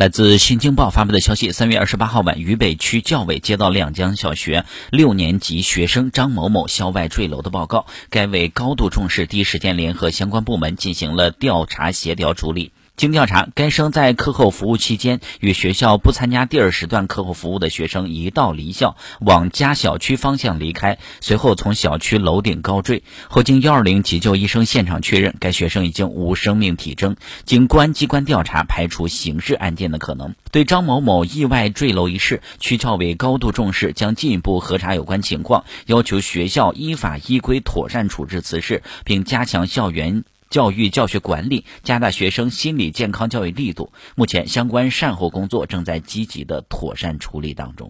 来自《新京报》发布的消息，三月二十八号晚，渝北区教委接到两江小学六年级学生张某某校外坠楼的报告，该委高度重视，第一时间联合相关部门进行了调查协调处理。经调查，该生在课后服务期间与学校不参加第二时段课后服务的学生一道离校，往家小区方向离开，随后从小区楼顶高坠。后经幺二零急救医生现场确认，该学生已经无生命体征。经公安机关调查，排除刑事案件的可能。对张某某意外坠楼一事，区教委高度重视，将进一步核查有关情况，要求学校依法依规妥善处置此事，并加强校园。教育教学管理，加大学生心理健康教育力度。目前，相关善后工作正在积极的妥善处理当中。